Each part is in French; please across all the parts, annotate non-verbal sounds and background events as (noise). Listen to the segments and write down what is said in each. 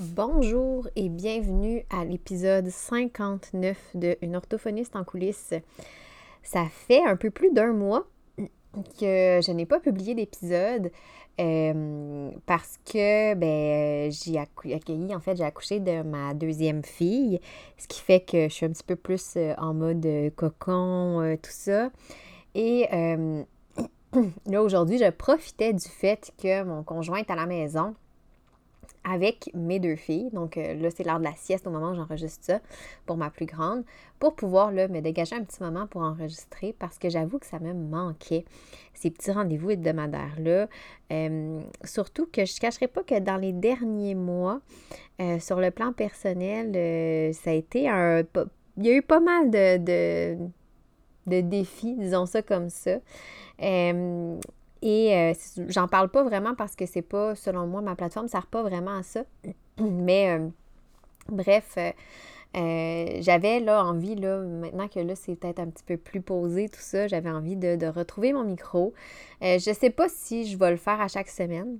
Bonjour et bienvenue à l'épisode 59 de Une orthophoniste en coulisses. Ça fait un peu plus d'un mois que je n'ai pas publié d'épisode euh, parce que ben, j'ai accueilli, en fait, j'ai accouché de ma deuxième fille, ce qui fait que je suis un petit peu plus euh, en mode euh, cocon, tout ça. Et (clears throat) là, aujourd'hui, je profitais du fait que mon conjoint est à la maison avec mes deux filles. Donc euh, là, c'est l'heure de la sieste au moment où j'enregistre ça pour ma plus grande, pour pouvoir là, me dégager un petit moment pour enregistrer parce que j'avoue que ça me manquait, ces petits rendez-vous hebdomadaires-là. Euh, surtout que je ne cacherai pas que dans les derniers mois, euh, sur le plan personnel, ça a été un... Il y a eu pas mal de, de, de défis, disons ça comme ça. Et euh, j'en parle pas vraiment parce que c'est pas, selon moi, ma plateforme ne sert pas vraiment à ça. (clears throat) Mais euh, bref, euh, j'avais là envie, là, maintenant que là, c'est peut-être un petit peu plus posé, tout ça, j'avais envie de, retrouver mon micro. je sais pas si je vais le faire à chaque semaine.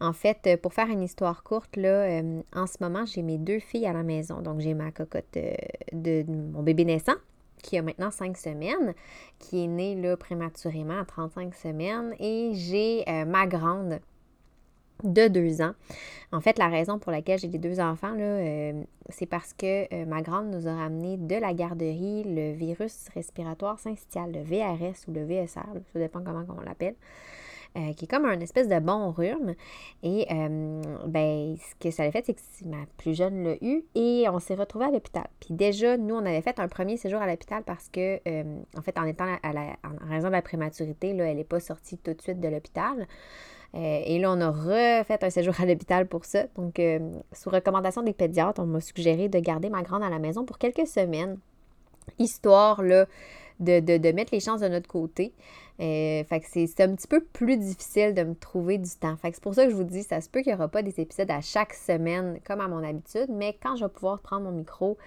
En fait, pour faire une histoire courte, là, en ce moment, j'ai mes deux filles à la maison. Donc, j'ai ma cocotte de mon bébé naissant qui a maintenant 5 semaines, qui est née prématurément à 35 semaines, et j'ai euh, ma grande de 2 ans. En fait, la raison pour laquelle j'ai les deux enfants, euh, c'est parce que euh, ma grande nous a ramené de la garderie le virus respiratoire syncytial, le VRS ou le VSR, ça dépend comment on l'appelle. Euh, qui est comme un espèce de bon rhume. Et euh, ben, ce que ça a fait, c'est que ma plus jeune l'a eu et on s'est retrouvés à l'hôpital. Puis déjà, nous, on avait fait un premier séjour à l'hôpital parce que, euh, en fait, en étant à la, en raison de la prématurité, là, elle n'est pas sortie tout de suite de l'hôpital. et là, on a refait un séjour à l'hôpital pour ça. Donc, sous recommandation des pédiatres, on m'a suggéré de garder ma grande à la maison pour quelques semaines, histoire là, de, de mettre les chances de notre côté. Euh, fait que c'est un petit peu plus difficile de me trouver du temps. Fait que c'est pour ça que je vous dis, ça se peut qu'il n'y aura pas des épisodes à chaque semaine comme à mon habitude, mais quand je vais pouvoir prendre mon micro,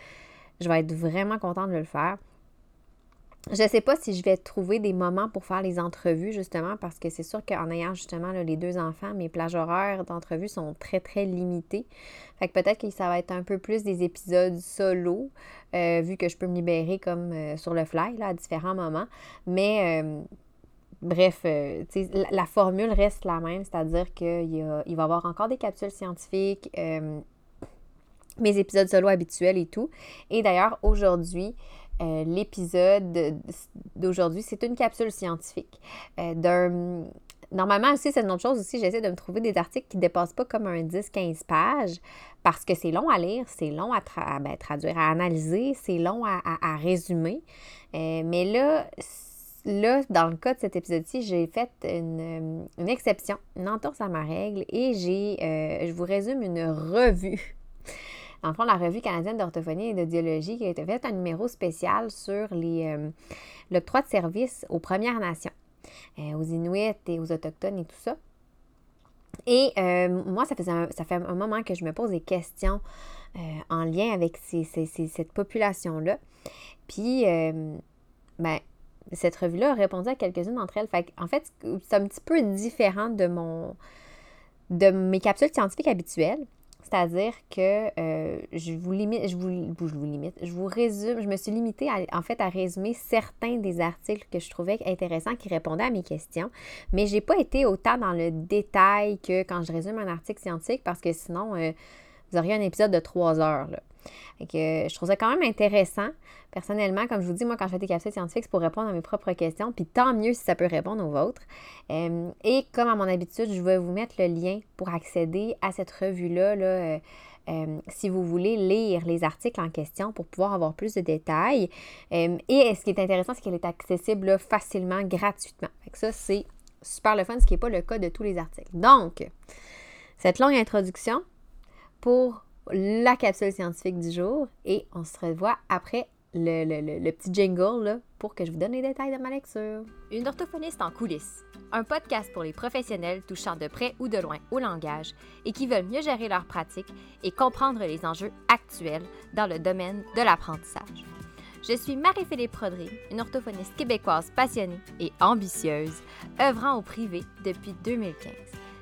je vais être vraiment contente de le faire. Je ne sais pas si je vais trouver des moments pour faire les entrevues, justement, parce que c'est sûr qu'en ayant justement les deux enfants, mes plages horaires d'entrevue sont très, très limitées. Fait que peut-être que ça va être un peu plus des épisodes solo, euh, vu que je peux me libérer comme euh, sur le fly, là, à différents moments. Mais Bref, euh, la, formule reste la même, c'est-à-dire qu'il il va y avoir encore des capsules scientifiques, euh, mes épisodes solo habituels et tout. Et d'ailleurs, aujourd'hui, euh, l'épisode d'aujourd'hui, c'est une capsule scientifique. Normalement aussi, c'est une autre chose aussi, j'essaie de me trouver des articles qui ne dépassent pas comme un 10-15 pages parce que c'est long à lire, c'est long à ben, traduire, à analyser, c'est long à résumer. mais là, là, dans le cas de cet épisode-ci, j'ai fait une, exception, une entorse à ma règle et j'ai, euh, je vous résume une revue. (laughs) En fond, la revue canadienne d'orthophonie et d'audiologie qui a été faite un numéro spécial sur les, euh, l'octroi de services aux Premières Nations, euh, aux Inuits et aux Autochtones et tout ça. Et moi, ça, ça fait un moment que je me pose des questions en lien avec cette population-là. Puis, ben, cette revue-là a répondu à quelques-unes d'entre elles. En fait, c'est un petit peu différent de mon de mes capsules scientifiques habituelles. C'est-à-dire que euh, je vous limite, je vous, je vous limite, je vous résume, je me suis limitée en fait à résumer certains des articles que je trouvais intéressants qui répondaient à mes questions, mais j'ai pas été autant dans le détail que quand je résume un article scientifique parce que sinon, euh, vous auriez un épisode de trois heures. Que, je trouve ça quand même intéressant. Personnellement, comme je vous dis, moi, quand je fais des capsules scientifiques, c'est pour répondre à mes propres questions, puis tant mieux si ça peut répondre aux vôtres. Euh, et comme à mon habitude, je vais vous mettre le lien pour accéder à cette revue-là. Là, euh, euh, si vous voulez lire les articles en question pour pouvoir avoir plus de détails. et ce qui est intéressant, c'est qu'elle est accessible facilement, gratuitement. Ça, c'est super le fun, ce qui n'est pas le cas de tous les articles. Donc, cette longue introduction, pour la capsule scientifique du jour et on se revoit après le, petit jingle là, pour que je vous donne les détails de ma lecture. Une orthophoniste en coulisses, un podcast pour les professionnels touchant de près ou de loin au langage et qui veulent mieux gérer leur pratique et comprendre les enjeux actuels dans le domaine de l'apprentissage. Je suis Marie-Philippe Prodry, une orthophoniste québécoise passionnée et ambitieuse, œuvrant au privé depuis 2015.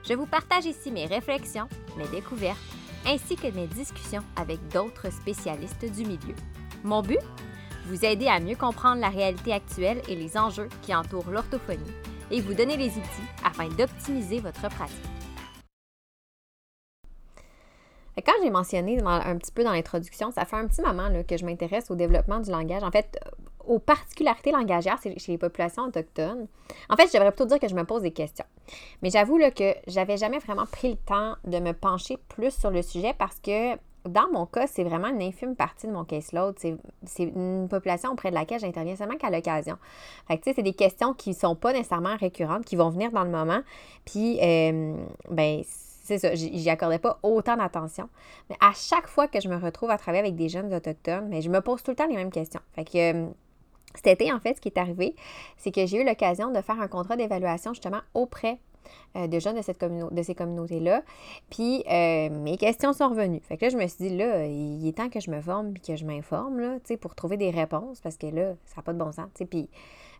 Je vous partage ici mes réflexions, mes découvertes ainsi que mes discussions avec d'autres spécialistes du milieu. Mon but? Vous aider à mieux comprendre la réalité actuelle et les enjeux qui entourent l'orthophonie et vous donner les outils afin d'optimiser votre pratique. Quand j'ai mentionné un petit peu dans l'introduction, ça fait un petit moment que je m'intéresse au développement du langage. En fait, aux particularités langagières chez les populations autochtones. En fait, je devrais plutôt dire que je me pose des questions. Mais j'avoue que j'avais jamais vraiment pris le temps de me pencher plus sur le sujet parce que dans mon cas, c'est vraiment une infime partie de mon caseload. C'est une population auprès de laquelle j'interviens seulement qu'à l'occasion. Fait c'est des questions qui ne sont pas nécessairement récurrentes, qui vont venir dans le moment. Puis, euh, ben, c'est ça, j'y accordais pas autant d'attention. Mais à chaque fois que je me retrouve à travailler avec des jeunes autochtones, mais je me pose tout le temps les mêmes questions. Fait que euh, cet été, en fait, ce qui est arrivé, c'est que j'ai eu l'occasion de faire un contrat d'évaluation justement auprès euh, de jeunes de, cette de ces communautés-là. Puis euh, mes questions sont revenues. Fait que là, je me suis dit, là, il est temps que je me forme puis que je m'informe, là, tu sais, pour trouver des réponses parce que là, ça n'a pas de bon sens, tu sais. Puis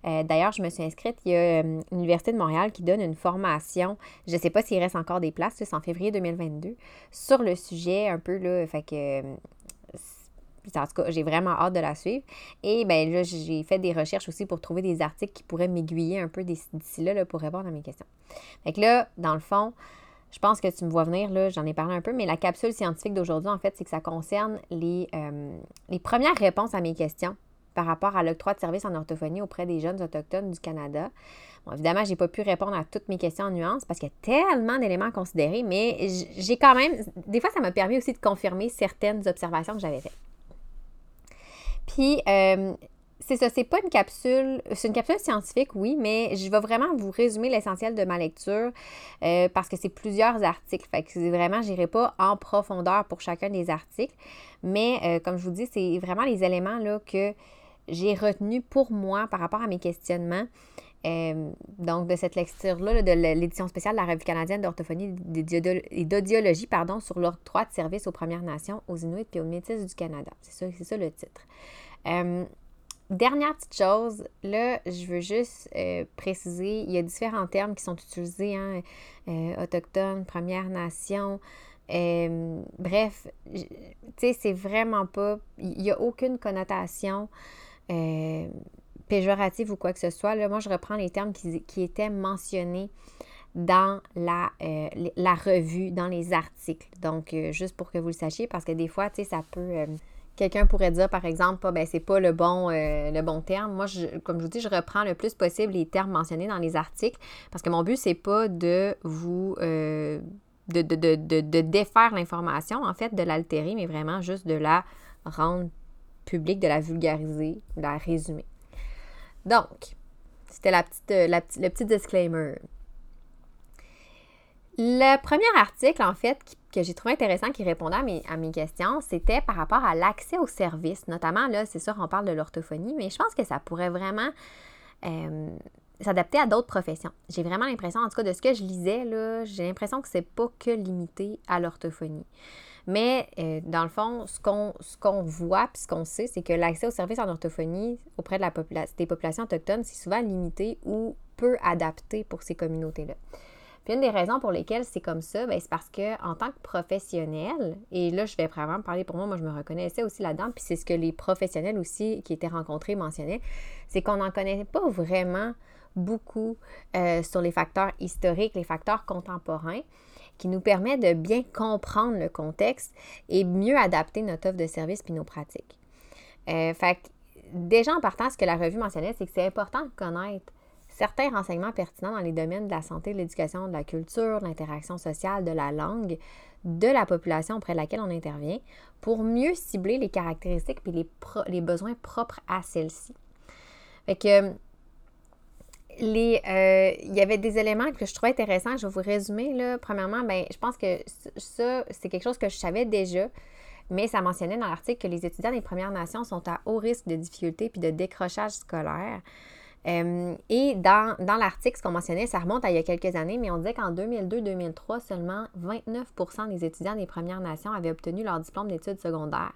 euh, d'ailleurs, je me suis inscrite, il y a l'Université de Montréal qui donne une formation, je ne sais pas s'il reste encore des places, c'est en février 2022, sur le sujet un peu, là, fait que en tout cas, j'ai vraiment hâte de la suivre. Et bien là, j'ai fait des recherches aussi pour trouver des articles qui pourraient m'aiguiller un peu d'ici là, pour répondre à mes questions. Fait que là, dans le fond, je pense que tu me vois venir, là, j'en ai parlé un peu, mais la capsule scientifique d'aujourd'hui, en fait, c'est que ça concerne les, euh, les premières réponses à mes questions par rapport à l'octroi de services en orthophonie auprès des jeunes autochtones du Canada. Bon, évidemment, je n'ai pas pu répondre à toutes mes questions en nuances parce qu'il y a tellement d'éléments à considérer, mais j'ai quand même, des fois, ça m'a permis aussi de confirmer certaines observations que j'avais faites. Puis, euh, c'est ça, c'est pas une capsule, c'est une capsule scientifique, oui, mais je vais vraiment vous résumer l'essentiel de ma lecture euh, parce que c'est plusieurs articles. Fait que vraiment, j'irai pas en profondeur pour chacun des articles, mais euh, comme je vous dis, c'est vraiment les éléments là, que j'ai retenus pour moi par rapport à mes questionnements. Donc, de cette lecture-là, de l'édition spéciale de la Revue canadienne d'orthophonie et d'audiologie, pardon, sur l'octroi de services aux Premières Nations, aux Inuits et aux Métis du Canada. C'est ça, ça le titre. Euh, dernière petite chose, là, je veux juste euh, préciser, il y a différents termes qui sont utilisés, hein, euh, autochtone, Première Nation. bref, tu sais, c'est vraiment pas, il n'y a aucune connotation ou quoi que ce soit. Moi, je reprends les termes qui, qui étaient mentionnés dans la, la, revue, dans les articles. Donc, juste pour que vous le sachiez, parce que des fois, tu sais, ça peut Quelqu'un pourrait dire, par exemple, ben, c'est pas le bon, euh, le bon terme. Moi, je, comme je vous dis, je reprends le plus possible les termes mentionnés dans les articles parce que mon but, c'est pas de vous. Euh, de, de, défaire l'information, en fait, de l'altérer, mais vraiment juste de la rendre publique, de la vulgariser, de la résumer. Donc, c'était euh, le petit disclaimer. Le premier article, en fait, que j'ai trouvé intéressant, qui répondait à mes, à mes questions, c'était par rapport à l'accès aux services. Notamment, là, c'est sûr, on parle de l'orthophonie, mais je pense que ça pourrait vraiment euh, s'adapter à d'autres professions. J'ai vraiment l'impression, en tout cas, de ce que je lisais, là, j'ai l'impression que c'est pas que limité à l'orthophonie. Mais euh, dans le fond, ce qu'on, ce qu'on voit puis ce qu'on sait, c'est que l'accès aux services en orthophonie auprès de la des populations autochtones, c'est souvent limité ou peu adapté pour ces communautés-là. Puis une des raisons pour lesquelles c'est comme ça, ben, c'est parce que en tant que professionnel, et là je vais vraiment parler pour moi, moi je me reconnaissais aussi là-dedans, puis c'est ce que les professionnels aussi qui étaient rencontrés mentionnaient, c'est qu'on n'en connaît pas vraiment beaucoup euh, sur les facteurs historiques, les facteurs contemporains qui nous permettent de bien comprendre le contexte et mieux adapter notre offre de service puis nos pratiques. Euh, fait déjà en partant, ce que la revue mentionnait, c'est que c'est important de connaître certains renseignements pertinents dans les domaines de la santé, de l'éducation, de la culture, de l'interaction sociale, de la langue de la population auprès de laquelle on intervient pour mieux cibler les caractéristiques et les, les besoins propres à celle-ci. Fait que euh, il y avait des éléments que je trouvais intéressants. Je vais vous résumer. Là. Premièrement, ben, je pense que ça, c'est quelque chose que je savais déjà, mais ça mentionnait dans l'article que les étudiants des Premières Nations sont à haut risque de difficultés puis de décrochage scolaire. Et dans, l'article, ce qu'on mentionnait, ça remonte à il y a quelques années, mais on disait qu'en 2002-2003, seulement 29% des étudiants des Premières Nations avaient obtenu leur diplôme d'études secondaires.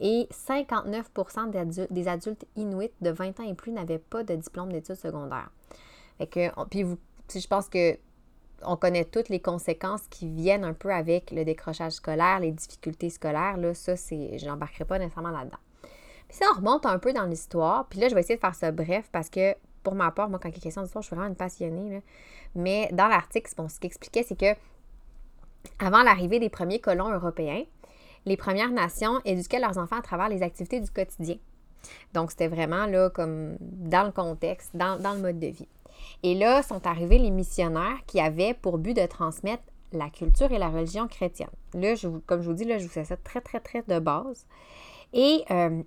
Et 59% des adultes inuits de 20 ans et plus n'avaient pas de diplôme d'études secondaires. Fait que, puis vous, je pense que on connaît toutes les conséquences qui viennent un peu avec le décrochage scolaire, les difficultés scolaires. Là, ça, c'est, je n'embarquerai pas nécessairement là-dedans. Puis ça, on remonte un peu dans l'histoire. Puis là, je vais essayer de faire ça bref parce que, pour ma part, moi, quand il a question d'histoire, je suis vraiment une passionnée. Mais dans l'article, bon, ce qu'il expliquait, c'est que avant l'arrivée des premiers colons européens, les Premières Nations éduquaient leurs enfants à travers les activités du quotidien. Donc, c'était vraiment là, comme dans le contexte, dans, le mode de vie. Et là sont arrivés les missionnaires qui avaient pour but de transmettre la culture et la religion chrétienne. Là, je, comme je vous dis, là, je vous fais ça très, très, très de base. Et euh,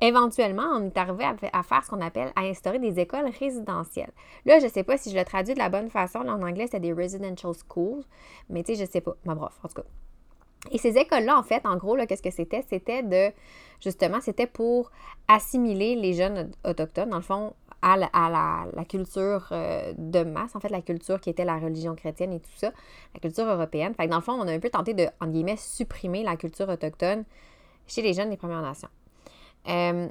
éventuellement, on est arrivé à, faire ce qu'on appelle à instaurer des écoles résidentielles. Là, je ne sais pas si je le traduis de la bonne façon. Là, en anglais, c'est des residential schools. Mais tu sais, je ne sais pas. Mais bref, en tout cas. Et ces écoles-là, en fait, en gros, qu'est-ce que c'était? C'était de, justement, c'était pour assimiler les jeunes autochtones, dans le fond, à la, culture euh, de masse, en fait, la culture qui était la religion chrétienne et tout ça, la culture européenne. Fait que dans le fond, on a un peu tenté de, en guillemets, supprimer la culture autochtone chez les jeunes des Premières Nations. Euh,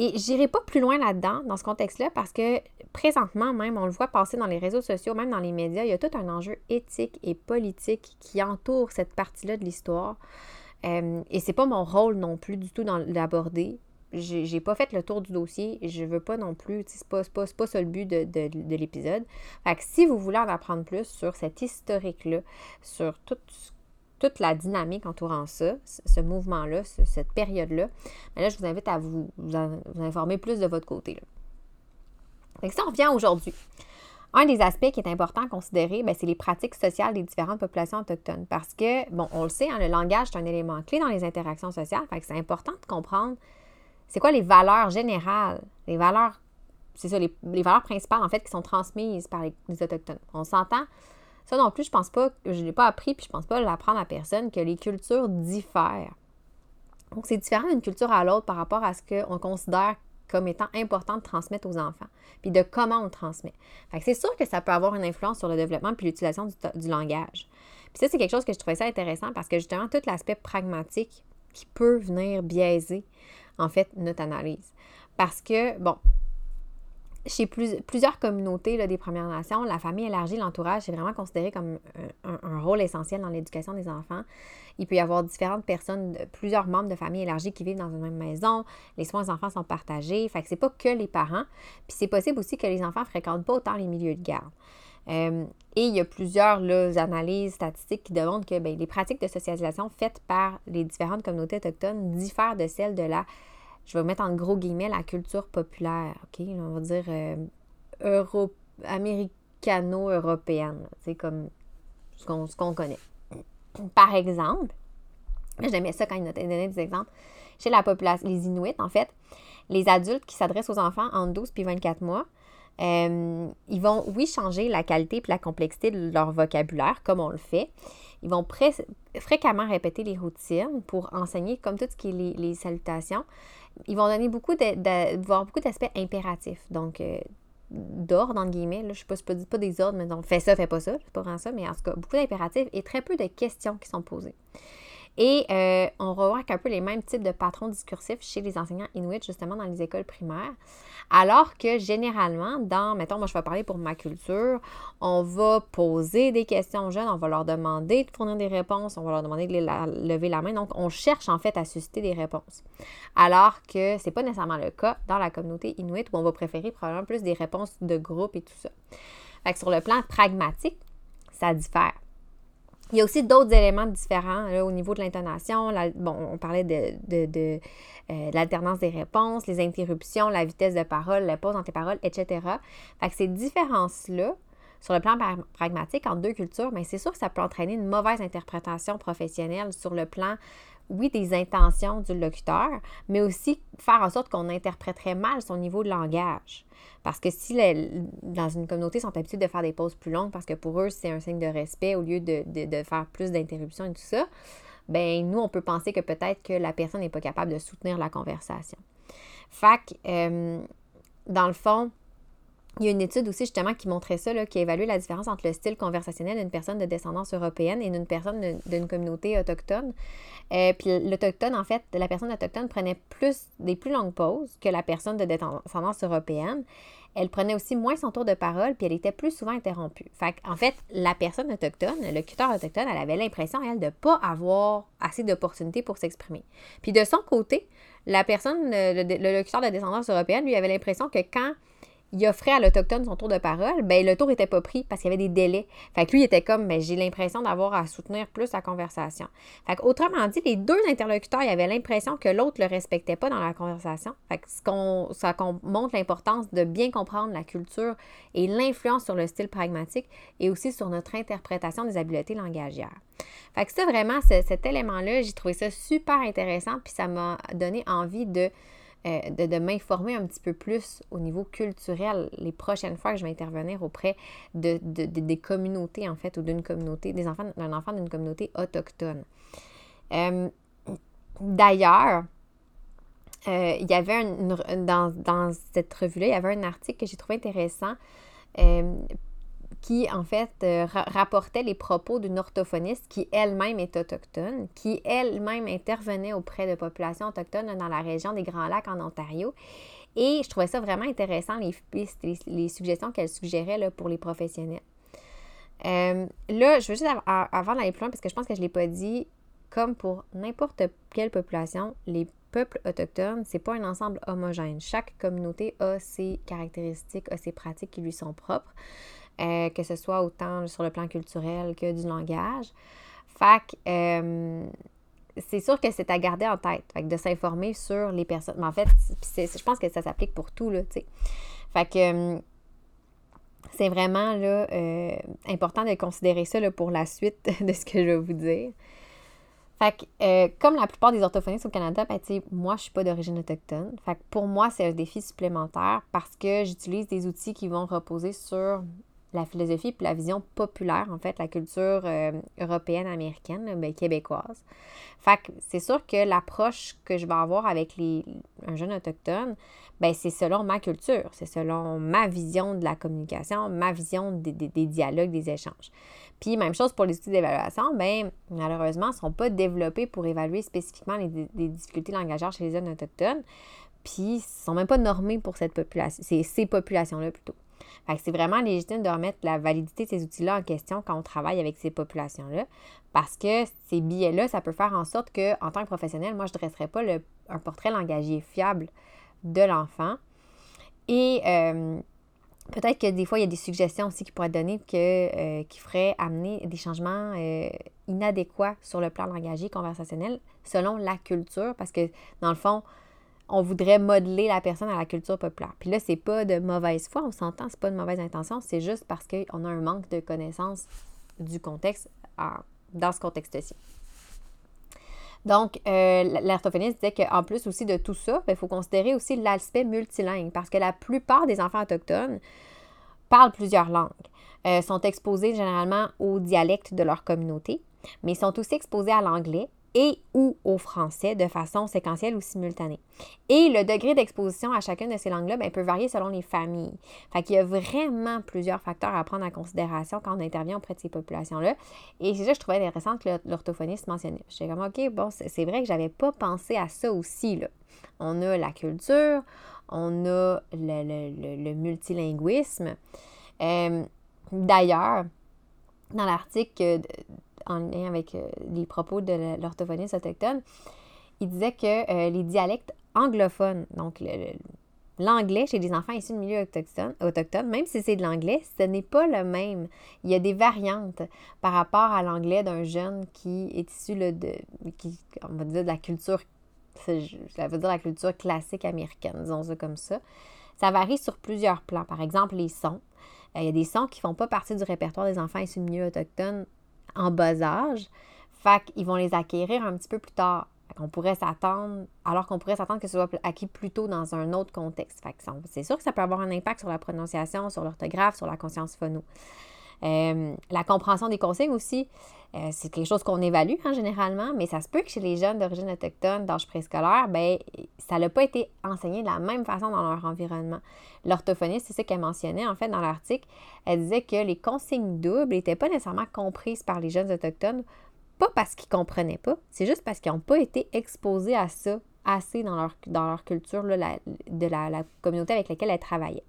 et j'irai pas plus loin là-dedans, dans ce contexte-là, parce que présentement même, on le voit passer dans les réseaux sociaux, même dans les médias, il y a tout un enjeu éthique et politique qui entoure cette partie-là de l'histoire. Euh, et c'est pas mon rôle non plus du tout d'aborder j'ai pas fait le tour du dossier. Je veux pas non plus. C'est pas, pas, ça le but de, de, l'épisode. Fait que si vous voulez en apprendre plus sur cet historique-là, sur toute, toute la dynamique entourant ça, ce mouvement-là, cette période-là, ben là, je vous invite à vous, informer plus de votre côté. Là. Ça, on revient aujourd'hui. Un des aspects qui est important à considérer, ben, c'est les pratiques sociales des différentes populations autochtones. Parce que, bon, on le sait, hein, le langage, est un élément clé dans les interactions sociales. Fait que c'est important de comprendre c'est quoi les valeurs générales, les valeurs, c'est ça, les, valeurs principales en fait qui sont transmises par les, Autochtones. On s'entend. Ça non plus, je pense pas, je ne l'ai pas appris, puis je pense pas l'apprendre à personne, que les cultures diffèrent. Donc, c'est différent d'une culture à l'autre par rapport à ce qu'on considère comme étant important de transmettre aux enfants, puis de comment on le transmet. c'est sûr que ça peut avoir une influence sur le développement puis l'utilisation du, du, langage. Puis ça, c'est quelque chose que je trouvais ça intéressant parce que justement, tout l'aspect pragmatique qui peut venir biaiser en fait, notre analyse. Parce que, bon, chez plusieurs communautés des Premières Nations, la famille élargie, l'entourage, c'est vraiment considéré comme un, rôle essentiel dans l'éducation des enfants. Il peut y avoir différentes personnes, plusieurs membres de famille élargie qui vivent dans une même maison. Les soins aux enfants sont partagés. Fait que c'est pas que les parents. Puis c'est possible aussi que les enfants fréquentent pas autant les milieux de garde. Euh, et il y a plusieurs analyses statistiques qui démontrent que ben, les pratiques de socialisation faites par les différentes communautés autochtones diffèrent de celles de la je vais mettre en gros guillemets la culture populaire, OK? On va dire euh, américano-européenne, c'est comme ce qu'on connaît. Par exemple, j'aimais ça quand il donné des exemples. Chez la population, les Inuits, en fait, les adultes qui s'adressent aux enfants entre 12 puis 24 mois, euh, ils vont, oui, changer la qualité et la complexité de leur vocabulaire, comme on le fait. Ils vont fréquemment répéter les routines pour enseigner, comme tout ce qui est les salutations, ils vont donner beaucoup de, beaucoup d'aspects impératifs. Donc, euh, d'ordre, entre guillemets. Là, je ne sais pas, pas des ordres, mais donc, fais ça, fais pas ça. C'est pas vraiment ça, mais en tout cas, beaucoup d'impératifs et très peu de questions qui sont posées. Et euh, on remarque un peu les mêmes types de patrons discursifs chez les enseignants inuits, justement, dans les écoles primaires. Alors que généralement, dans, mettons, moi je vais parler pour ma culture, on va poser des questions aux jeunes, on va leur demander de fournir des réponses, on va leur demander de lever la main. Donc, on cherche en fait à susciter des réponses. Alors que ce n'est pas nécessairement le cas dans la communauté inuit où on va préférer probablement plus des réponses de groupe et tout ça. Fait que sur le plan pragmatique, ça diffère. Il y a aussi d'autres éléments différents au niveau de l'intonation. Bon, on parlait de, euh, l'alternance des réponses, les interruptions, la vitesse de parole, la pause entre les paroles, etc. Fait que ces différences-là, sur le plan pragmatique entre deux cultures, mais c'est sûr que ça peut entraîner une mauvaise interprétation professionnelle sur le plan oui, des intentions du locuteur, mais aussi faire en sorte qu'on interpréterait mal son niveau de langage. Parce que si dans une communauté, ils sont habitués de faire des pauses plus longues parce que pour eux, c'est un signe de respect au lieu de, faire plus d'interruptions et tout ça, ben nous, on peut penser que peut-être que la personne n'est pas capable de soutenir la conversation. Fac, euh, dans le fond, il y a une étude aussi justement qui montrait ça, qui a la différence entre le style conversationnel d'une personne de descendance européenne et d'une personne d'une communauté autochtone. Euh, puis l'autochtone, en fait, la personne autochtone prenait plus des plus longues pauses que la personne de descendance européenne. elle prenait aussi moins son tour de parole, puis elle était plus souvent interrompue. Fait en fait, la personne autochtone, le locuteur autochtone, elle avait l'impression, elle, de ne pas avoir assez d'opportunités pour s'exprimer. Puis de son côté, la personne, le, le locuteur de descendance européenne, lui avait l'impression que quand il offrait à l'Autochtone son tour de parole, ben le tour n'était pas pris parce qu'il y avait des délais. Fait lui, il était comme, ben, j'ai l'impression d'avoir à soutenir plus la conversation. Fait autrement dit, les deux interlocuteurs, avaient l'impression que l'autre ne le respectait pas dans la conversation. Fait ça montre l'importance de bien comprendre la culture et l'influence sur le style pragmatique et aussi sur notre interprétation des habiletés langagières. Fait que ça, vraiment, cet élément-là, j'ai trouvé ça super intéressant, puis ça m'a donné envie de euh, de, m'informer un petit peu plus au niveau culturel les prochaines fois que je vais intervenir auprès de, des communautés, en fait, ou d'une communauté, des enfants, d'un enfant d'une communauté autochtone. Euh, d'ailleurs, euh, il y avait dans, dans, cette revue-là, il y avait un article que j'ai trouvé intéressant qui, en fait, euh, rapportait les propos d'une orthophoniste qui elle-même est autochtone, qui elle-même intervenait auprès de populations autochtones dans la région des Grands Lacs en Ontario. Et je trouvais ça vraiment intéressant, les les, suggestions qu'elle suggérait là, pour les professionnels. Euh, là, je veux juste, avant d'aller plus loin, parce que je pense que je ne l'ai pas dit, comme pour n'importe quelle population, les peuples autochtones, c'est pas un ensemble homogène. Chaque communauté a ses caractéristiques, a ses pratiques qui lui sont propres. Euh, que ce soit autant sur le plan culturel que du langage. Que euh, c'est sûr que c'est à garder en tête, fait de s'informer sur les personnes. Mais en fait, je pense que ça s'applique pour tout, là, tu sais. Fait que euh, c'est vraiment là, important de considérer ça là, pour la suite (laughs) de ce que je vais vous dire. Fait que, comme la plupart des orthophonistes au Canada, ben, moi, je suis pas d'origine autochtone. Fait que pour moi, c'est un défi supplémentaire parce que j'utilise des outils qui vont reposer sur la philosophie puis la vision populaire, en fait, la culture euh, européenne, américaine, ben, québécoise. Fait c'est sûr que l'approche que je vais avoir avec les, un jeune autochtone, ben, c'est selon ma culture, c'est selon ma vision de la communication, ma vision des, dialogues, des échanges. Puis, même chose pour les outils d'évaluation, ben, malheureusement, ne sont pas développés pour évaluer spécifiquement les, les difficultés langagières chez les jeunes autochtones, puis ils ne sont même pas normés pour cette population, c'est ces populations-là plutôt c'est vraiment légitime de remettre la validité de ces outils-là en question quand on travaille avec ces populations-là. Parce que ces billets-là, ça peut faire en sorte que, en tant que professionnel, moi, je ne dresserais pas un portrait langagier fiable de l'enfant. Et euh, peut-être que des fois, il y a des suggestions aussi qui pourraient être que, euh, qui feraient amener des changements euh, inadéquats sur le plan langagier conversationnel selon la culture. Parce que, dans le fond, on voudrait modeler la personne à la culture populaire. Puis là, c'est pas de mauvaise foi, on s'entend, c'est pas de mauvaise intention, c'est juste parce qu'on a un manque de connaissance du contexte dans ce contexte-ci. Donc, euh, l'orthophoniste disait qu'en plus aussi de tout ça, il faut considérer aussi l'aspect multilingue parce que la plupart des enfants autochtones parlent plusieurs langues, euh, sont exposés généralement au dialecte de leur communauté, mais sont aussi exposés à l'anglais, et ou au français de façon séquentielle ou simultanée. Et le degré d'exposition à chacune de ces langues-là ben, peut varier selon les familles. Fait qu'il y a vraiment plusieurs facteurs à prendre en considération quand on intervient auprès de ces populations-là. Et c'est ça que je trouvais intéressant que l'orthophoniste mentionnait. J'étais comme, OK, bon, c'est vrai que j'avais pas pensé à ça aussi. Là. On a la culture, on a le, multilinguisme. Euh, d'ailleurs, dans l'article en lien avec euh, les propos de l'orthophoniste autochtone, il disait que euh, les dialectes anglophones, donc l'anglais chez les enfants issus de milieux autochtones, même si c'est de l'anglais, ce n'est pas le même. Il y a des variantes par rapport à l'anglais d'un jeune qui est issu de, qui, on va dire, de la culture, ça veut dire la culture classique américaine, disons ça comme ça. Ça varie sur plusieurs plans. Par exemple, les sons. Euh, il y a des sons qui ne font pas partie du répertoire des enfants issus de milieux autochtones en bas âge. Fait qu'ils vont les acquérir un petit peu plus tard. Pourrait s'attendre, alors qu'on pourrait s'attendre que ce soit acquis plus tôt dans un autre contexte. Fait c'est sûr que ça peut avoir un impact sur la prononciation, sur l'orthographe, sur la conscience phono. Euh, la compréhension des consignes aussi, euh, c'est quelque chose qu'on évalue hein, généralement, mais ça se peut que chez les jeunes d'origine autochtone d'âge préscolaire, ben, ça n'a pas été enseigné de la même façon dans leur environnement. L'orthophoniste, c'est ce qu'elle mentionnait en fait dans l'article. Elle disait que les consignes doubles n'étaient pas nécessairement comprises par les jeunes autochtones, pas parce qu'ils ne comprenaient pas, c'est juste parce qu'ils n'ont pas été exposés à ça assez dans leur, dans leur culture de la, la, communauté avec laquelle elle travaillait.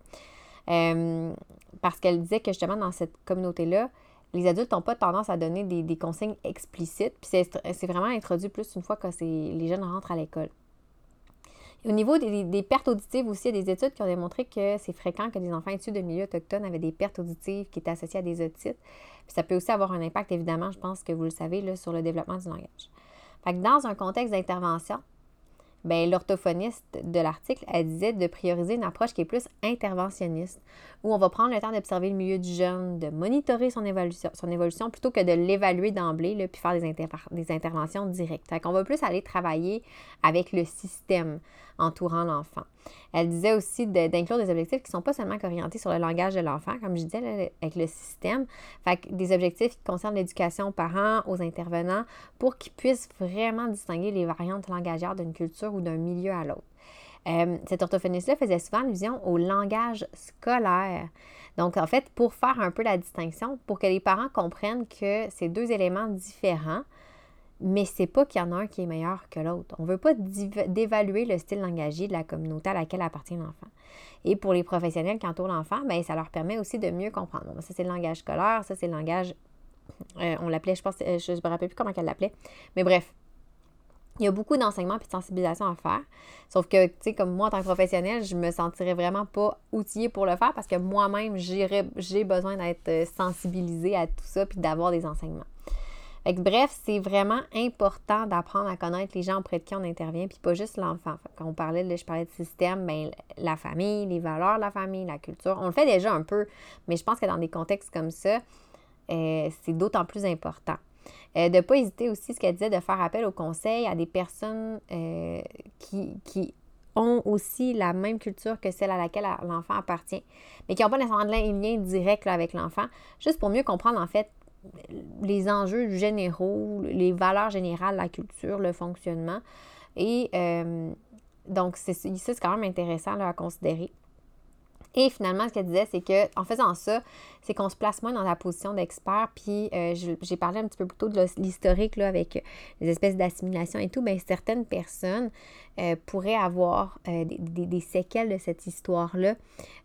Euh, parce qu'elle disait que justement, dans cette communauté-là, les adultes n'ont pas tendance à donner des, consignes explicites. Puis c'est vraiment introduit plus une fois que les jeunes rentrent à l'école. Au niveau des, pertes auditives aussi, il y a des études qui ont démontré que c'est fréquent que des enfants issus de milieux autochtones avaient des pertes auditives qui étaient associées à des otites. Puis ça peut aussi avoir un impact, évidemment, je pense que vous le savez, là, sur le développement du langage. Fait que dans un contexte d'intervention, ben, l'orthophoniste de l'article, elle disait de prioriser une approche qui est plus interventionniste, où on va prendre le temps d'observer le milieu du jeune, de monitorer son évolution, plutôt que de l'évaluer d'emblée, puis faire des, des interventions directes. Fait qu'on va plus aller travailler avec le système entourant l'enfant. Elle disait aussi d'inclure des objectifs qui ne sont pas seulement orientés sur le langage de l'enfant, comme je disais, avec le système. Fait que des objectifs qui concernent l'éducation aux parents, aux intervenants, pour qu'ils puissent vraiment distinguer les variantes langagières d'une culture ou d'un milieu à l'autre. Euh, cette orthophoniste-là faisait souvent allusion au langage scolaire. Donc, en fait, pour faire un peu la distinction, pour que les parents comprennent que ces deux éléments différents, mais c'est pas qu'il y en a un qui est meilleur que l'autre. On ne veut pas dévaluer le style langagier de la communauté à laquelle appartient l'enfant. Et pour les professionnels qui entourent l'enfant, bien, ça leur permet aussi de mieux comprendre. ça, c'est le langage scolaire, ça, c'est le langage. Euh, on l'appelait, je pense, euh, je ne me rappelle plus comment elle l'appelait. Mais bref, il y a beaucoup d'enseignement et de sensibilisation à faire. Sauf que, tu sais, comme moi, en tant que professionnel, je me sentirais vraiment pas outillée pour le faire parce que moi-même, j'ai besoin d'être euh, sensibilisée à tout ça puis d'avoir des enseignements bref, c'est vraiment important d'apprendre à connaître les gens auprès de qui on intervient, puis pas juste l'enfant. Quand on parlait, je parlais de système, bien, la famille, les valeurs de la famille, la culture, on le fait déjà un peu, mais je pense que dans des contextes comme ça, euh, c'est d'autant plus important. Euh, de ne pas hésiter aussi, ce qu'elle disait, de faire appel au conseil à des personnes euh, qui, qui ont aussi la même culture que celle à laquelle l'enfant appartient, mais qui n'ont pas nécessairement de lien direct avec l'enfant, juste pour mieux comprendre en fait les enjeux généraux, les valeurs générales, la culture, le fonctionnement. Et euh, donc, c'est, ça, c'est quand même intéressant à considérer. Et finalement, ce qu'elle disait, c'est qu'en faisant ça, c'est qu'on se place moins dans la position d'expert. Puis euh, j'ai parlé un petit peu plus tôt de l'historique avec les espèces d'assimilation et tout. Bien, certaines personnes euh, pourraient avoir euh, des, séquelles de cette histoire-là.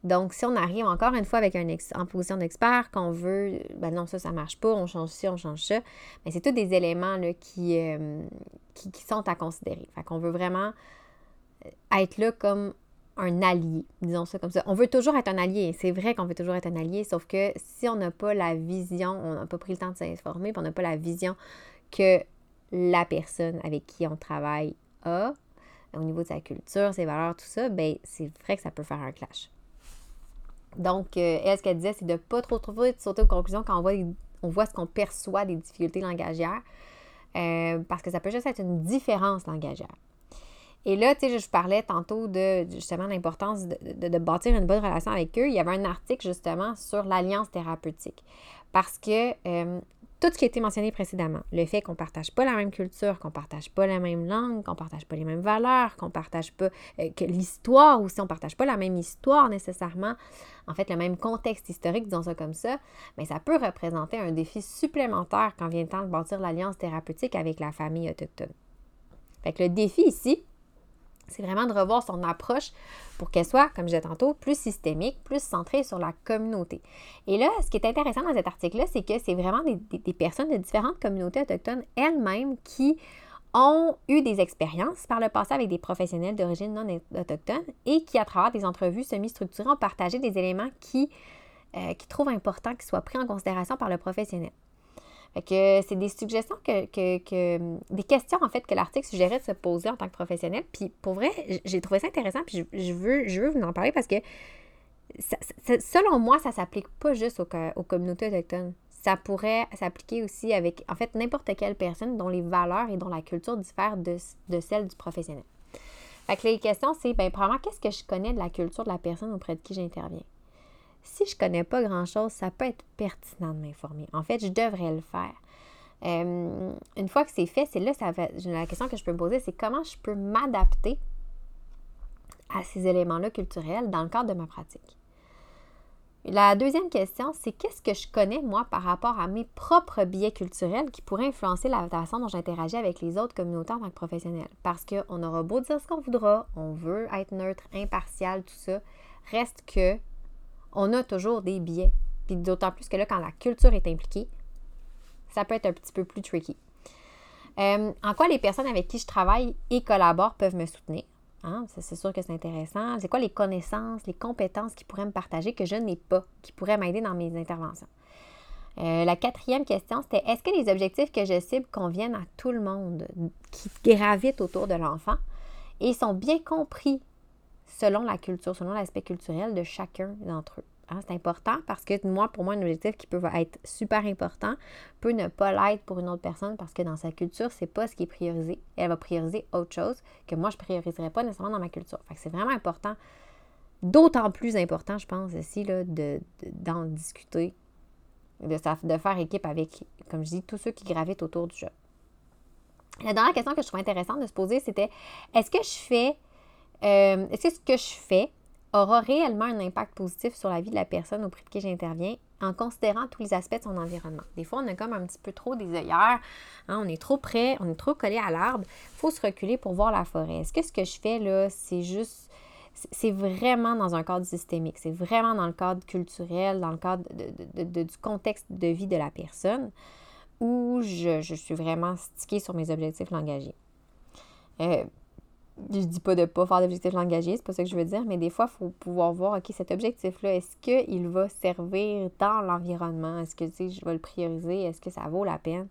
Donc, si on arrive encore une fois avec un en position d'expert, qu'on veut, ben non, ça, ça marche pas, on change ci, on change ça, mais c'est tous des éléments là, qui, qui, qui sont à considérer. Fait qu'on veut vraiment être là comme un allié, disons ça comme ça. On veut toujours être un allié. C'est vrai qu'on veut toujours être un allié, sauf que si on n'a pas la vision, on n'a pas pris le temps de s'informer, puis on n'a pas la vision que la personne avec qui on travaille a, au niveau de sa culture, ses valeurs, tout ça, ben c'est vrai que ça peut faire un clash. Donc, euh, elle, ce qu'elle disait, c'est de ne pas trop trouver de sauter aux conclusions quand on voit, on voit ce qu'on perçoit des difficultés langagières, euh, parce que ça peut juste être une différence langagière. Et là, tu sais, je parlais tantôt de justement l'importance de, bâtir une bonne relation avec eux. Il y avait un article justement sur l'alliance thérapeutique. Parce que euh, tout ce qui a été mentionné précédemment, le fait qu'on ne partage pas la même culture, qu'on ne partage pas la même langue, qu'on ne partage pas les mêmes valeurs, qu'on ne partage pas euh, que l'histoire aussi, on ne partage pas la même histoire nécessairement, en fait, le même contexte historique, disons ça comme ça, mais ça peut représenter un défi supplémentaire quand vient le temps de bâtir l'alliance thérapeutique avec la famille autochtone. Fait que le défi ici, c'est vraiment de revoir son approche pour qu'elle soit, comme je disais tantôt, plus systémique, plus centrée sur la communauté. Et là, ce qui est intéressant dans cet article-là, c'est que c'est vraiment des, personnes de différentes communautés autochtones elles-mêmes qui ont eu des expériences par le passé avec des professionnels d'origine non autochtone et qui, à travers des entrevues semi-structurées, ont partagé des éléments qui, euh, trouvent important qu'ils soient pris en considération par le professionnel que c'est des suggestions que, des questions en fait que l'article suggérait de se poser en tant que professionnel. Puis pour vrai, j'ai trouvé ça intéressant, puis je, veux, je veux vous en parler parce que selon moi, ça s'applique pas juste aux, aux, communautés autochtones. Ça pourrait s'appliquer aussi avec, en fait, n'importe quelle personne dont les valeurs et dont la culture diffèrent de, de du professionnel. Fait que les questions, c'est, ben, premièrement, qu'est-ce que je connais de la culture de la personne auprès de qui j'interviens? Si je ne connais pas grand-chose, ça peut être pertinent de m'informer. En fait, je devrais le faire. Euh, une fois que c'est fait, c'est là, ça la question que je peux me poser, c'est comment je peux m'adapter à ces éléments-là culturels dans le cadre de ma pratique? La deuxième question, c'est qu'est-ce que je connais, moi, par rapport à mes propres biais culturels qui pourraient influencer la façon dont j'interagis avec les autres communautés en tant que professionnel? Parce qu'on aura beau dire ce qu'on voudra, on veut être neutre, impartial, tout ça, reste que on a toujours des biais. Puis d'autant plus que là, quand la culture est impliquée, ça peut être un petit peu plus tricky. Euh, en quoi les personnes avec qui je travaille et collabore peuvent me soutenir? Hein? C'est sûr que c'est intéressant. C'est quoi les connaissances, les compétences qui pourraient me partager que je n'ai pas, qui pourraient m'aider dans mes interventions? Euh, la quatrième question, c'était est-ce que les objectifs que je cible conviennent à tout le monde qui gravitent autour de l'enfant et sont bien compris selon la culture, selon l'aspect culturel de chacun d'entre eux? Hein, c'est important parce que moi, pour moi, un objectif qui peut être super important peut ne pas l'être pour une autre personne parce que dans sa culture, c'est pas ce qui est priorisé. Elle va prioriser autre chose que moi, je ne prioriserais pas nécessairement dans ma culture. Fait c'est vraiment important, d'autant plus important, je pense, aussi, là, de, d'en discuter, de, de faire équipe avec, comme je dis, tous ceux qui gravitent autour du jeu. La dernière question que je trouve intéressante de se poser, c'était est-ce que je fais, euh, est-ce que ce que je fais aura réellement un impact positif sur la vie de la personne auprès de qui j'interviens en considérant tous les aspects de son environnement. Des fois, on a comme un petit peu trop des œillères, hein, on est trop près, on est trop collé à l'arbre, il faut se reculer pour voir la forêt. Est-ce que ce que je fais là, c'est juste, c'est vraiment dans un cadre systémique, c'est vraiment dans le cadre culturel, dans le cadre du contexte de vie de la personne, ou je, suis vraiment stickée sur mes objectifs langagiers? Euh, je dis pas de pas faire d'objectif langagier, c'est pas ça que je veux dire, mais des fois, il faut pouvoir voir, OK, cet objectif-là, est-ce qu'il va servir dans l'environnement? Est-ce que, tu je vais le prioriser? Est-ce que ça vaut la peine?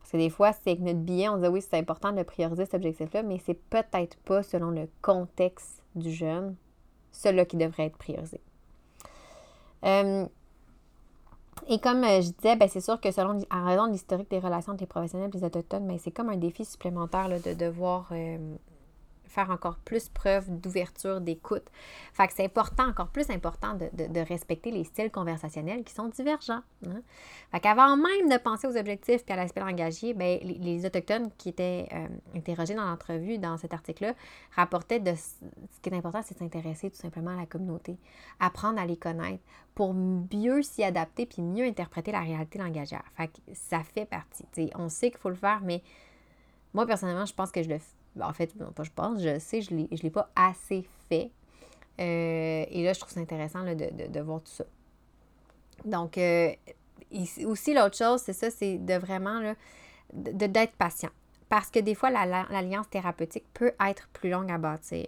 Parce que des fois, c'est avec notre billet, on dit oui, c'est important de prioriser cet objectif-là, mais c'est peut-être pas selon le contexte du jeune, celui-là qui devrait être priorisé. Euh, et comme euh, je disais, ben, c'est sûr que selon en raison de l'historique des relations entre les professionnels et les autochtones, ben, c'est comme un défi supplémentaire de devoir euh, faire encore plus preuve d'ouverture, d'écoute. Fait que c'est important, encore plus important de, respecter les styles conversationnels qui sont divergents. Hein. Fait qu'avant même de penser aux objectifs et à l'aspect langagier, bien, les, Autochtones qui étaient euh, interrogés dans l'entrevue, dans cet article-là, rapportaient de ce qui est important, c'est de s'intéresser tout simplement à la communauté, apprendre à les connaître pour mieux s'y adapter puis mieux interpréter la réalité langagière. Fait que ça fait partie. on sait qu'il faut le faire, mais moi, personnellement, je pense que je le fais ben, en fait, pas je pense, je sais, je ne l'ai pas assez fait. Euh, et là, je trouve ça intéressant de, voir tout ça. Donc, euh, aussi, l'autre chose, c'est ça, c'est de vraiment d'être patient. Parce que des fois, l'alliance thérapeutique peut être plus longue à bâtir.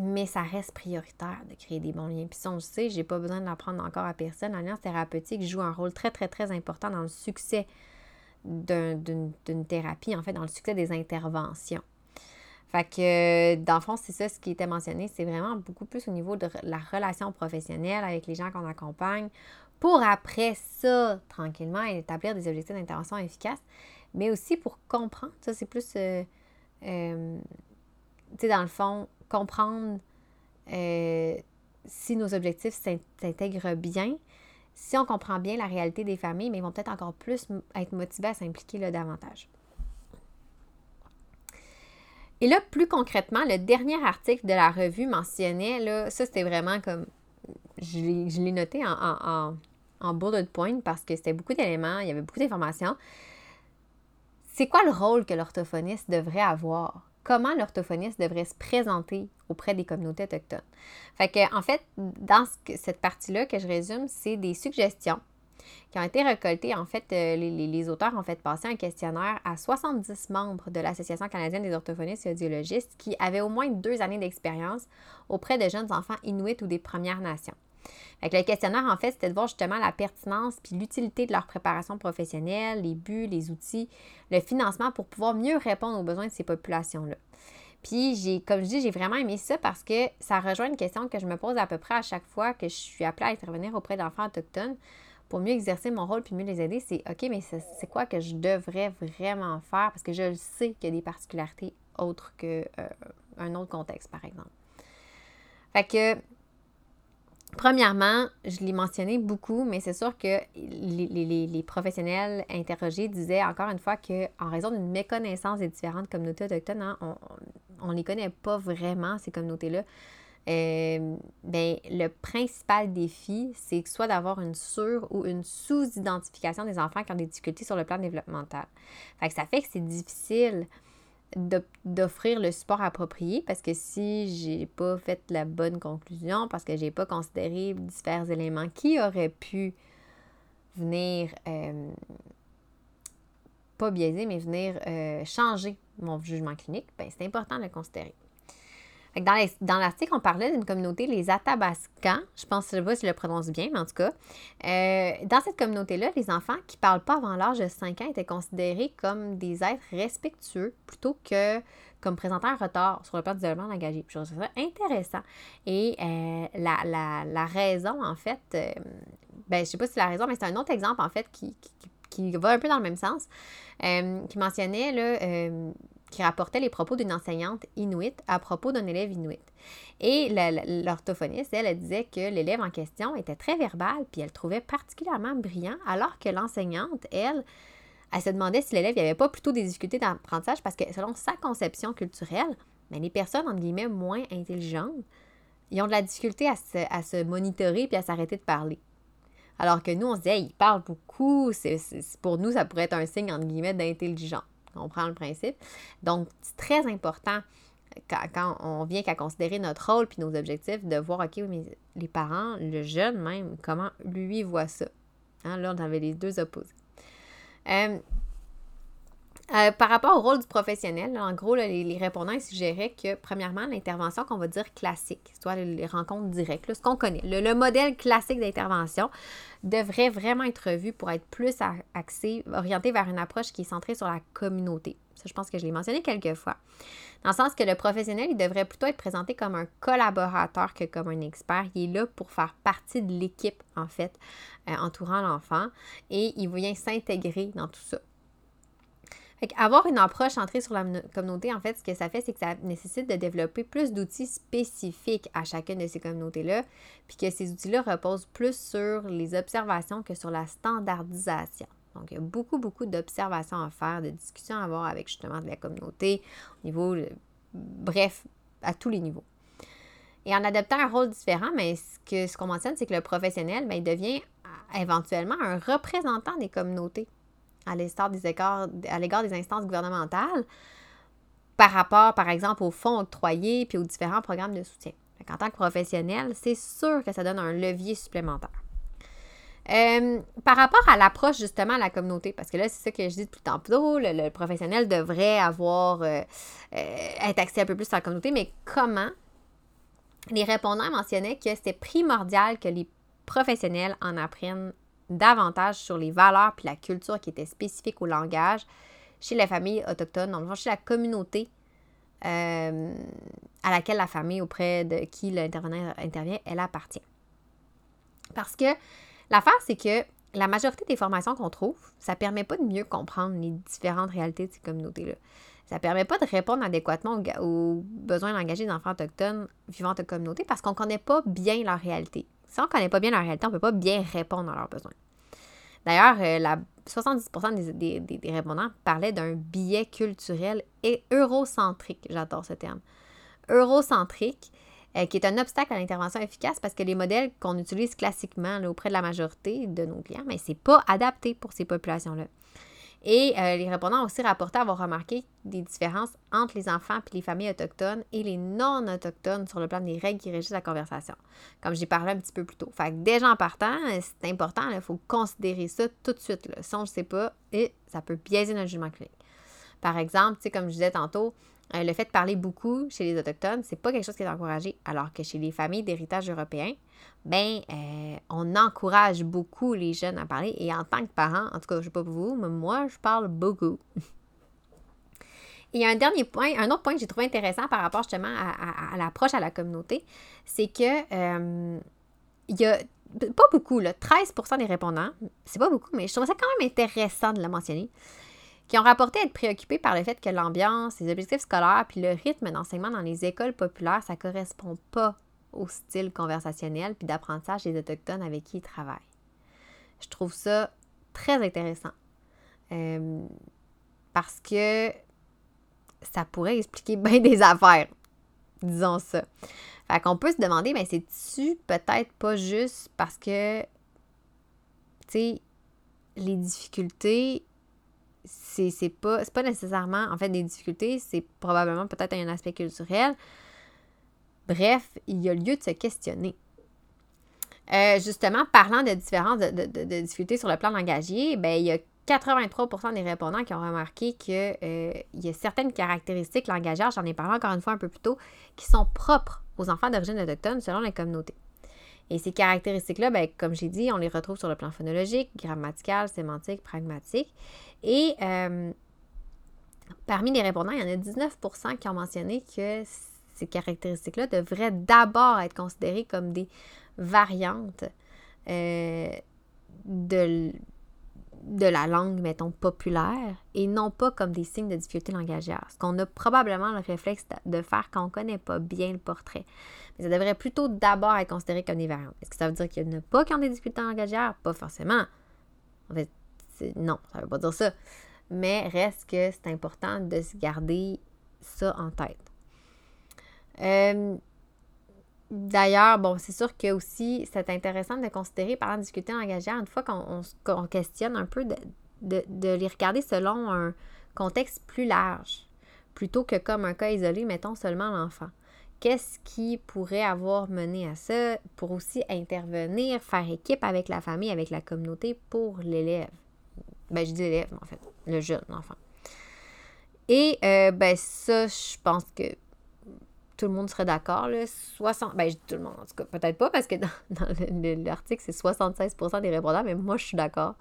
mais ça reste prioritaire de créer des bons liens. Puis ça, on le sait, je n'ai pas besoin d'apprendre encore à personne. L'alliance thérapeutique joue un rôle très, très, très important dans le succès d'une thérapie, en fait, dans le succès des interventions. Fait que, dans le fond, c'est ça ce qui était mentionné. C'est vraiment beaucoup plus au niveau de la relation professionnelle avec les gens qu'on accompagne pour après ça, tranquillement, établir des objectifs d'intervention efficaces, mais aussi pour comprendre. Ça, c'est plus, euh, euh, tu sais, dans le fond, comprendre euh, si nos objectifs s'intègrent bien, si on comprend bien la réalité des familles, mais ils vont peut-être encore plus être motivés à s'impliquer davantage. Et là, plus concrètement, le dernier article de la revue mentionnait, ça c'était vraiment comme, je l'ai noté en, en, en, bullet point parce que c'était beaucoup d'éléments, il y avait beaucoup d'informations. C'est quoi le rôle que l'orthophoniste devrait avoir? Comment l'orthophoniste devrait se présenter auprès des communautés autochtones. En fait, dans cette partie-là que je résume, c'est des suggestions qui ont été récoltées. En fait, euh, les, auteurs ont fait passer un questionnaire à 70 membres de l'Association canadienne des orthophonistes et audiologistes qui avaient au moins deux années d'expérience auprès de jeunes enfants inuits ou des Premières Nations le questionnaire, en fait, c'était de voir justement la pertinence puis l'utilité de leur préparation professionnelle, les buts, les outils, le financement pour pouvoir mieux répondre aux besoins de ces populations-là. Puis, j'ai, comme je dis, j'ai vraiment aimé ça parce que ça rejoint une question que je me pose à peu près à chaque fois que je suis appelée à intervenir auprès d'enfants autochtones pour mieux exercer mon rôle puis mieux les aider. C'est OK, mais c'est quoi que je devrais vraiment faire? Parce que je le sais qu'il y a des particularités autres qu'un euh, autre contexte, par exemple. Fait que Premièrement, je l'ai mentionné beaucoup, mais c'est sûr que les, professionnels interrogés disaient encore une fois qu'en raison d'une méconnaissance des différentes communautés autochtones, hein, on ne les connaît pas vraiment, ces communautés-là. Euh, ben, le principal défi, c'est soit d'avoir une sur- ou une sous-identification des enfants qui ont des difficultés sur le plan développemental. Fait que ça fait que c'est difficile d'offrir le support approprié parce que si j'ai pas fait la bonne conclusion, parce que j'ai pas considéré divers éléments qui auraient pu venir, euh, pas biaiser, mais venir euh, changer mon jugement clinique, ben, c'est important de le considérer. Dans l'article, on parlait d'une communauté, les Athabascans. Je pense, je sais pas si je le prononce bien, mais en tout cas. Euh, dans cette communauté-là, les enfants qui ne parlent pas avant l'âge de 5 ans étaient considérés comme des êtres respectueux plutôt que comme présentant un retard sur le plan du développement engagé. Je trouve ça intéressant. Et euh, la, raison, en fait, euh, ben, je ne sais pas si c'est la raison, mais c'est un autre exemple, en fait, qui, qui, va un peu dans le même sens, qui mentionnait là, qui rapportait les propos d'une enseignante inuite à propos d'un élève inuit. Et l'orthophoniste, elle, elle, disait que l'élève en question était très verbal, puis elle trouvait particulièrement brillant, alors que l'enseignante, elle, elle se demandait si l'élève n'avait pas plutôt des difficultés d'apprentissage parce que selon sa conception culturelle, mais les personnes, entre guillemets, moins intelligentes, ils ont de la difficulté à se, à se monitorer puis à s'arrêter de parler. Alors que nous, on se disait, il parle beaucoup, c'est, pour nous, ça pourrait être un signe, entre guillemets, d'intelligence. On prend le principe. Donc, c'est très important quand, on vient qu'à considérer notre rôle puis nos objectifs, de voir, OK, mais les parents, le jeune même, comment lui voit ça? Hein, là, on avait les deux opposés. Euh, euh, par rapport au rôle du professionnel, en gros, les, répondants suggéraient que, premièrement, l'intervention qu'on va dire classique, soit les, rencontres directes, ce qu'on connaît, le, modèle classique d'intervention devrait vraiment être revu pour être plus axé, orienté vers une approche qui est centrée sur la communauté. Ça, je pense que je l'ai mentionné quelques fois. Dans le sens que le professionnel, il devrait plutôt être présenté comme un collaborateur que comme un expert. Il est là pour faire partie de l'équipe, en fait, euh, entourant l'enfant et il vient s'intégrer dans tout ça avoir une approche centrée sur la communauté, en fait, ce que ça fait, c'est que ça nécessite de développer plus d'outils spécifiques à chacune de ces communautés-là, puis que ces outils-là reposent plus sur les observations que sur la standardisation. Donc, il y a beaucoup, beaucoup d'observations à faire, de discussions à avoir avec justement de la communauté, au niveau, bref, à tous les niveaux. Et en adoptant un rôle différent, mais ce qu'on ce mentionne, c'est que le professionnel, bien, il devient éventuellement un représentant des communautés à l'égard des, instances gouvernementales par rapport, par exemple, aux fonds octroyés puis aux différents programmes de soutien. En tant que professionnel, c'est sûr que ça donne un levier supplémentaire. Euh, par rapport à l'approche justement à la communauté, parce que là, c'est ça que je dis depuis tantôt, le, le professionnel devrait avoir, euh, euh, être axé un peu plus sur la communauté, mais comment? Les répondants mentionnaient que c'était primordial que les professionnels en apprennent davantage sur les valeurs puis la culture qui était spécifique au langage chez les familles autochtones, dans chez la communauté euh, à laquelle la famille auprès de qui l'intervenant intervient, elle appartient. Parce que l'affaire, c'est que la majorité des formations qu'on trouve, ça ne permet pas de mieux comprendre les différentes réalités de ces communautés-là. Ça ne permet pas de répondre adéquatement aux, besoins d'engager des enfants autochtones vivant en communauté parce qu'on ne connaît pas bien leur réalité. Si on ne connaît pas bien leur réalité, on ne peut pas bien répondre à leurs besoins. D'ailleurs, euh, la 70% des, des, répondants parlaient d'un biais culturel et eurocentrique. J'adore ce terme. Eurocentrique, euh, qui est un obstacle à l'intervention efficace parce que les modèles qu'on utilise classiquement auprès de la majorité de nos clients, mais ce n'est pas adapté pour ces populations-là. Et euh, les répondants ont aussi rapporté avoir remarqué des différences entre les enfants et les familles autochtones et les non-autochtones sur le plan des règles qui régissent la conversation, comme j'ai parlé un petit peu plus tôt. Fait que déjà en partant, c'est important, il faut considérer ça tout de suite. Là. Si on ne sait pas, et ça peut biaiser notre jugement clinique. Par exemple, comme je disais tantôt, euh, le fait de parler beaucoup chez les Autochtones, c'est pas quelque chose qui est encouragé, alors que chez les familles d'héritage européen, ben, euh, on encourage beaucoup les jeunes à parler. Et en tant que parent, en tout cas, je sais pas pour vous, mais moi, je parle beaucoup. (laughs) Et un dernier point, un autre point que j'ai trouvé intéressant par rapport justement à, l'approche à la communauté, c'est que euh, il y a pas beaucoup, là, 13% des répondants, c'est pas beaucoup, mais je trouve ça quand même intéressant de le mentionner, qui ont rapporté être préoccupés par le fait que l'ambiance, les objectifs scolaires puis le rythme d'enseignement dans les écoles populaires, ça correspond pas au style conversationnel puis d'apprentissage des Autochtones avec qui ils travaillent. Je trouve ça très intéressant. Euh, parce que ça pourrait expliquer bien des affaires, disons ça. Fait qu'on peut se demander, mais c'est-tu peut-être pas juste parce que, tu sais, les difficultés c'est pas, pas nécessairement, en fait, des difficultés, c'est probablement peut-être un aspect culturel. Bref, il y a lieu de se questionner. Euh, justement, parlant de différences de, de, difficultés sur le plan langagier, ben, il y a 83% des répondants qui ont remarqué qu'il euh, y a certaines caractéristiques langagières, j'en ai parlé encore une fois un peu plus tôt, qui sont propres aux enfants d'origine autochtone selon les communautés. Et ces caractéristiques-là, ben, comme j'ai dit, on les retrouve sur le plan phonologique, grammatical, sémantique, pragmatique. Et euh, parmi les répondants, il y en a 19% qui ont mentionné que ces caractéristiques-là devraient d'abord être considérées comme des variantes euh, de, de la langue, mettons, populaire et non pas comme des signes de difficulté langagière. Ce qu'on a probablement le réflexe de faire quand on ne connaît pas bien le portrait. Mais ça devrait plutôt d'abord être considéré comme des variantes. Est-ce que ça veut dire qu'il n'y en a pas qui ont des difficultés langagières? Pas forcément. En fait, non, ça ne veut pas dire ça. Mais reste que c'est important de se garder ça en tête. Euh, D'ailleurs, bon, c'est sûr que aussi, c'est intéressant de considérer, parlant de difficultés langagières, une fois qu'on questionne un peu, de, de, les regarder selon un contexte plus large, plutôt que comme un cas isolé, mettons seulement l'enfant. Qu'est-ce qui pourrait avoir mené à ça pour aussi intervenir, faire équipe avec la famille, avec la communauté pour l'élève? Ben, je dis l'élève, en fait, le jeune enfant. Et euh, ben ça, je pense que tout le monde serait d'accord. 60, ben, je dis tout le monde, en tout cas, peut-être pas, parce que dans, (laughs) l'article, c'est 76% des répondants, mais moi, je suis d'accord,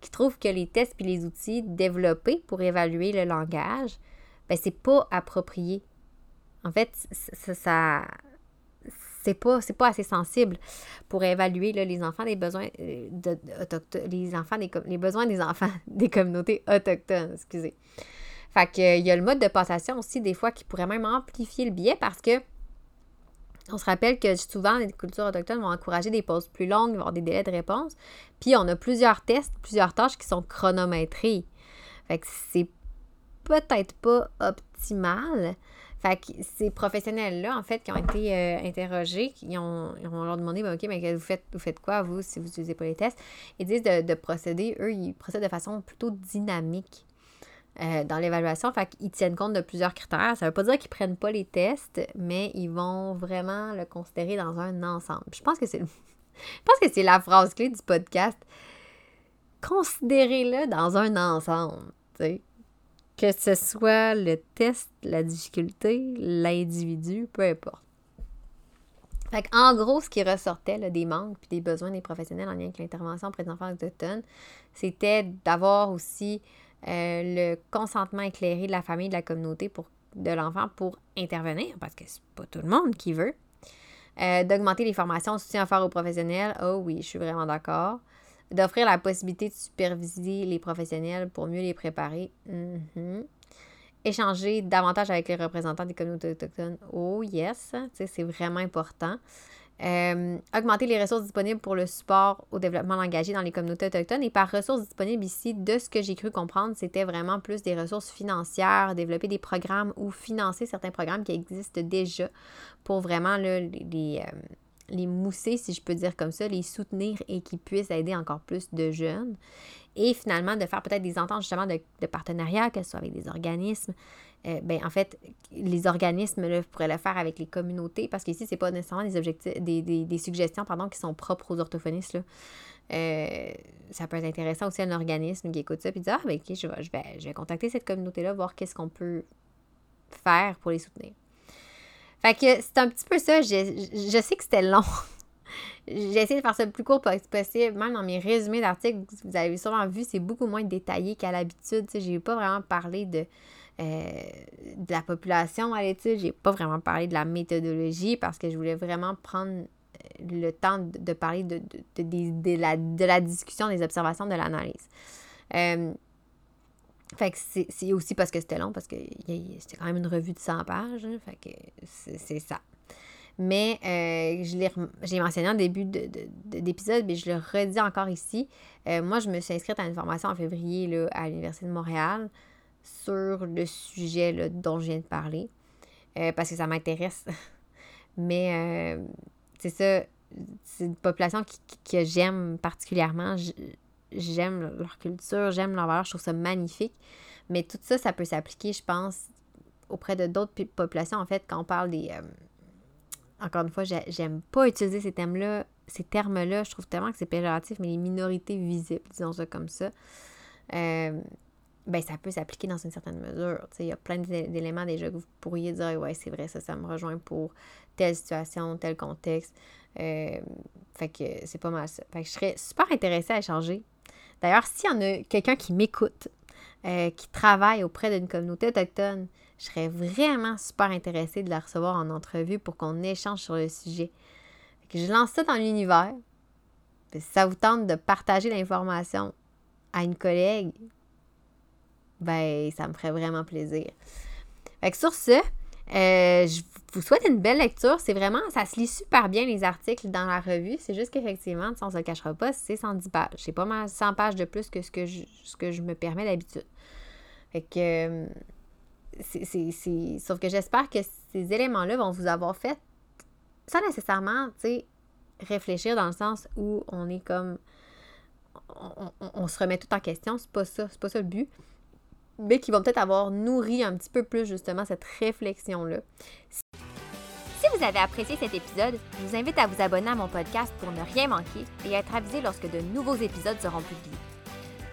qui trouvent que les tests et les outils développés pour évaluer le langage, ben, c'est pas approprié. En fait, ça, c'est pas, pas assez sensible pour évaluer les enfants des besoins euh, les des, besoins des enfants (laughs) des communautés autochtones, excusez. Fait qu'il y a le mode de passation aussi, des fois, qui pourrait même amplifier le biais parce que on se rappelle que souvent, les cultures autochtones vont encourager des pauses plus longues, vont avoir des délais de réponse. Puis on a plusieurs tests, plusieurs tâches qui sont chronométrées. Fait que c'est peut-être pas optimal. Fait que ces professionnels-là, en fait, qui ont été euh, interrogés, ils ont, leur demandé, ben, OK, mais vous faites, vous faites quoi, vous, si vous n'utilisez pas les tests? Ils disent de, procéder, eux, ils procèdent de façon plutôt dynamique. Euh, dans l'évaluation. Fait tiennent compte de plusieurs critères. Ça veut pas dire qu'ils ne prennent pas les tests, mais ils vont vraiment le considérer dans un ensemble. je pense que c'est (laughs) je pense que c'est la phrase clé du podcast. Considérez-le dans un ensemble. Que ce soit le test, la difficulté, l'individu, peu importe. Fait en gros, ce qui ressortait des manques et des besoins des professionnels en lien avec l'intervention auprès des enfants autochtones, c'était d'avoir aussi le consentement éclairé de la famille, de la communauté, pour, de l'enfant pour intervenir, parce que c'est pas tout le monde qui veut. Euh, d'augmenter les formations, soutien offert aux professionnels. Oh oui, je suis vraiment d'accord. D'offrir la possibilité de superviser les professionnels pour mieux les préparer. Mm-hmm. Échanger davantage avec les représentants des communautés autochtones. Oh yes, c'est vraiment important. Euh, augmenter les ressources disponibles pour le support au développement engagé dans les communautés autochtones. Et par ressources disponibles ici, de ce que j'ai cru comprendre, c'était vraiment plus des ressources financières, développer des programmes ou financer certains programmes qui existent déjà pour vraiment les, euh, les mousser, si je peux dire comme ça, les soutenir et qui puissent aider encore plus de jeunes. Et finalement, de faire peut-être des ententes justement de, de partenariat, que ce soit avec des organismes, euh, ben, en fait, les organismes là, pourraient le faire avec les communautés, parce qu'ici, ce n'est pas nécessairement des, objectifs, des, des, suggestions pardon, qui sont propres aux orthophonistes. Là. Euh, ça peut être intéressant aussi à un organisme qui écoute ça et dit Ah, ben, ok, je vais, je, vais, je vais contacter cette communauté-là, voir qu'est-ce qu'on peut faire pour les soutenir. Fait que c'est un petit peu ça. Je, je sais que c'était long. (laughs) J'ai essayé de faire ça le plus court possible. Même dans mes résumés d'articles, vous avez sûrement vu, c'est beaucoup moins détaillé qu'à l'habitude. J'ai pas vraiment parlé de, euh, de la population à l'étude. J'ai pas vraiment parlé de la méthodologie parce que je voulais vraiment prendre euh, le temps de, parler de, de, la, de la discussion, des observations, de l'analyse. Euh, fait que c'est aussi parce que c'était long, parce que c'était quand même une revue de 100 pages. Hein, fait que c'est ça. Mais je l'ai mentionné en début d'épisode, mais je le redis encore ici. moi, je me suis inscrite à une formation en février là, à l'Université de Montréal sur le sujet dont je viens de parler, euh, parce que ça m'intéresse. (laughs) Mais euh, c'est ça, c'est une population que j'aime particulièrement. j'aime leur culture, j'aime leur valeur, je trouve ça magnifique. Mais tout ça, ça peut s'appliquer, je pense, auprès de d'autres populations. En fait, quand on parle des. Euh, encore une fois, j'aime pas utiliser ces thèmes-là, ces termes-là. Je trouve tellement que c'est péjoratif, mais les minorités visibles, disons ça comme ça. Ben, ça peut s'appliquer dans une certaine mesure. Il y a plein d'éléments déjà que vous pourriez dire Ouais, c'est vrai, ça, ça me rejoint pour telle situation, tel contexte. Euh, fait que c'est pas mal ça. Fait que je serais super intéressée à échanger. D'ailleurs, s'il y en a quelqu'un qui m'écoute, euh, qui travaille auprès d'une communauté autochtone, je serais vraiment super intéressée de la recevoir en entrevue pour qu'on échange sur le sujet. Fait que je lance ça dans l'univers. Si ça vous tente de partager l'information à une collègue, ben ça me ferait vraiment plaisir. Fait que sur ce, euh, je vous souhaite une belle lecture. C'est vraiment, ça se lit super bien les articles dans la revue. C'est juste qu'effectivement, on ne se le cachera pas, c'est 110 pages. C'est pas mal 100 pages de plus que ce que je, ce que je me permets d'habitude. Fait que, euh, sauf que j'espère que ces éléments-là vont vous avoir fait, sans nécessairement, tu sais, réfléchir dans le sens où on est comme, on, on se remet tout en question. C'est pas ça, c'est pas ça le but mais qui vont peut-être avoir nourri un petit peu plus justement cette réflexion-là. Si vous avez apprécié cet épisode, je vous invite à vous abonner à mon podcast pour ne rien manquer et être avisé lorsque de nouveaux épisodes seront publiés.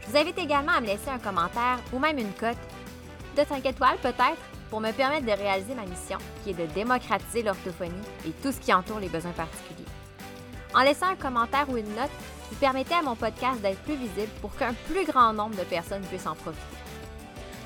Je vous invite également à me laisser un commentaire ou même une cote de 5 étoiles peut-être pour me permettre de réaliser ma mission qui est de démocratiser l'orthophonie et tout ce qui entoure les besoins particuliers. En laissant un commentaire ou une note, vous permettez à mon podcast d'être plus visible pour qu'un plus grand nombre de personnes puissent en profiter.